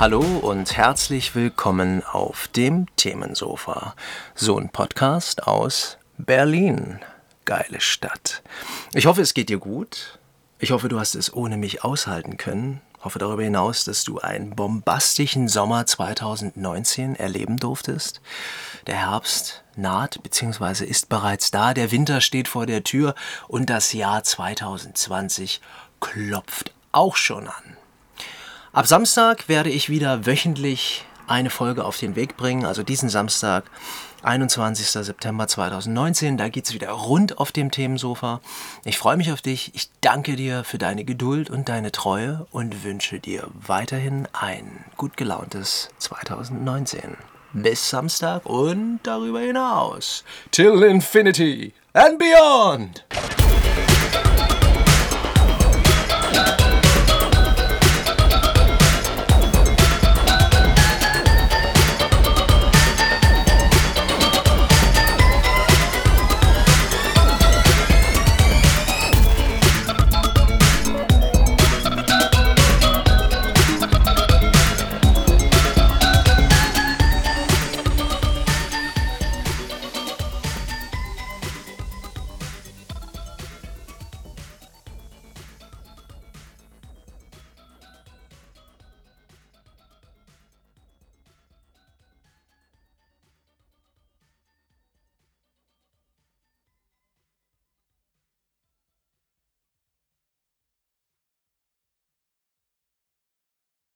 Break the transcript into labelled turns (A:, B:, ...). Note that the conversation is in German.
A: Hallo und herzlich willkommen auf dem Themensofa. So ein Podcast aus Berlin. Geile Stadt. Ich hoffe, es geht dir gut. Ich hoffe, du hast es ohne mich aushalten können. Ich hoffe darüber hinaus, dass du einen bombastischen Sommer 2019 erleben durftest. Der Herbst naht bzw. ist bereits da, der Winter steht vor der Tür und das Jahr 2020 klopft auch schon an. Ab Samstag werde ich wieder wöchentlich eine Folge auf den Weg bringen, also diesen Samstag, 21. September 2019. Da geht es wieder rund auf dem Themensofa. Ich freue mich auf dich. Ich danke dir für deine Geduld und deine Treue und wünsche dir weiterhin ein gut gelauntes 2019. Bis Samstag und darüber hinaus. Till Infinity and Beyond!